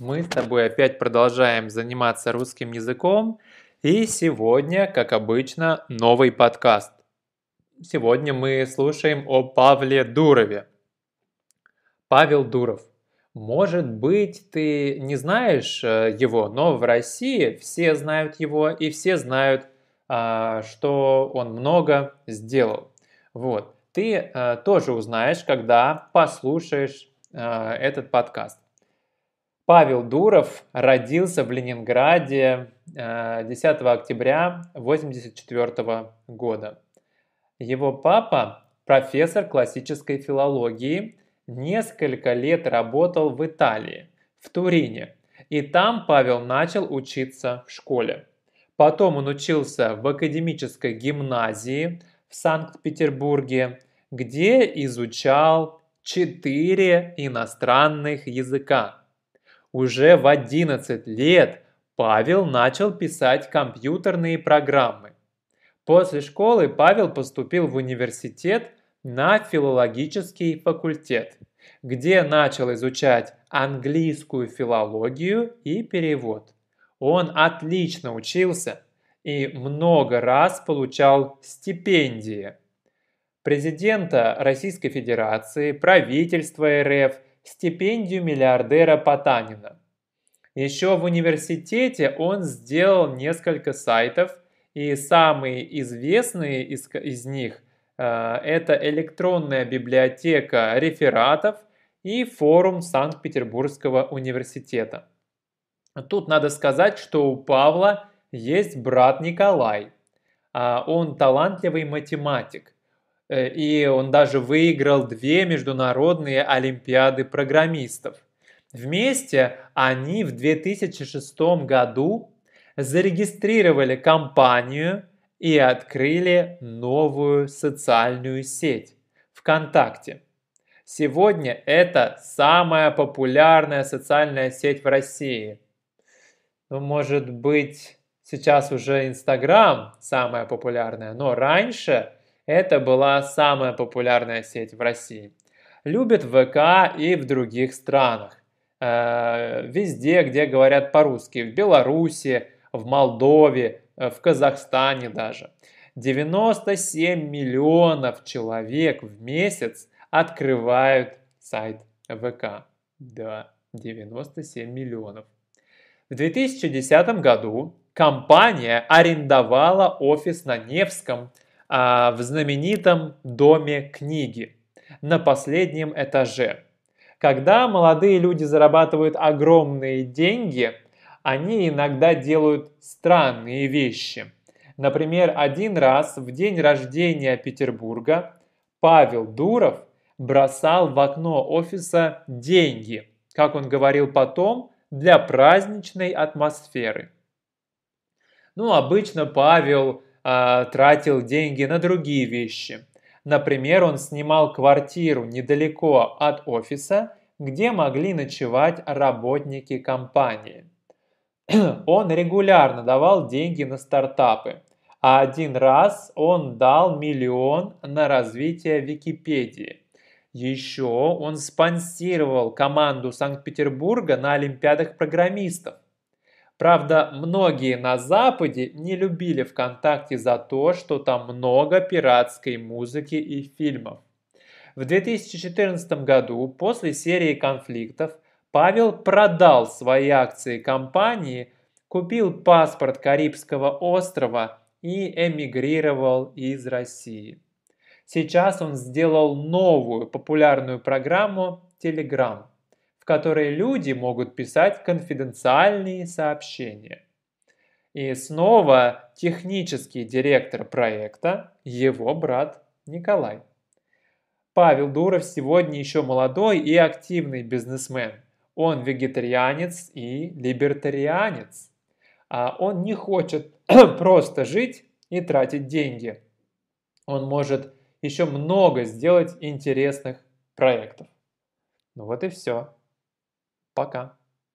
Мы с тобой опять продолжаем заниматься русским языком. И сегодня, как обычно, новый подкаст. Сегодня мы слушаем о Павле Дурове. Павел Дуров. Может быть, ты не знаешь э, его, но в России все знают его и все знают, а, что он много сделал. Вот. Ты э, тоже узнаешь, когда послушаешь э, этот подкаст. Павел Дуров родился в Ленинграде 10 э, октября 1984 года. Его папа – профессор классической филологии, несколько лет работал в Италии, в Турине, и там Павел начал учиться в школе. Потом он учился в академической гимназии в Санкт-Петербурге, где изучал четыре иностранных языка уже в 11 лет Павел начал писать компьютерные программы. После школы Павел поступил в университет на филологический факультет, где начал изучать английскую филологию и перевод. Он отлично учился и много раз получал стипендии. Президента Российской Федерации, правительства РФ – стипендию миллиардера Потанина. Еще в университете он сделал несколько сайтов, и самые известные из, из них э, это электронная библиотека рефератов и форум Санкт-Петербургского университета. Тут надо сказать, что у Павла есть брат Николай. А он талантливый математик. Э, и он даже выиграл две международные олимпиады программистов. Вместе они в 2006 году зарегистрировали компанию и открыли новую социальную сеть ВКонтакте. Сегодня это самая популярная социальная сеть в России. Ну, может быть, сейчас уже Инстаграм самая популярная, но раньше это была самая популярная сеть в России. Любят ВК и в других странах. Э, везде, где говорят по-русски. В Беларуси, в Молдове, э, в Казахстане даже. 97 миллионов человек в месяц открывают сайт ВК. Да, 97 миллионов. В 2010 году компания арендовала офис на Невском – а, в знаменитом доме книги на последнем этаже. Когда молодые люди зарабатывают огромные деньги, они иногда делают странные вещи. Например, один раз в день рождения Петербурга Павел Дуров бросал в окно офиса деньги, как он говорил потом, для праздничной атмосферы. Ну, обычно Павел э, тратил деньги на другие вещи. Например, он снимал квартиру недалеко от офиса, где могли ночевать работники компании. Он регулярно давал деньги на стартапы, а один раз он дал миллион на развитие Википедии. Еще он спонсировал команду Санкт-Петербурга на Олимпиадах программистов. Правда, многие на Западе не любили ВКонтакте за то, что там много пиратской музыки и фильмов. В 2014 году, после серии конфликтов, Павел продал свои акции компании, купил паспорт Карибского острова и эмигрировал из России. Сейчас он сделал новую популярную программу Telegram – которой люди могут писать конфиденциальные сообщения. И снова технический директор проекта, его брат Николай. Павел Дуров сегодня еще молодой и активный бизнесмен. Он вегетарианец и либертарианец. А он не хочет просто жить и тратить деньги. Он может еще много сделать интересных проектов. Ну вот и все. Пока.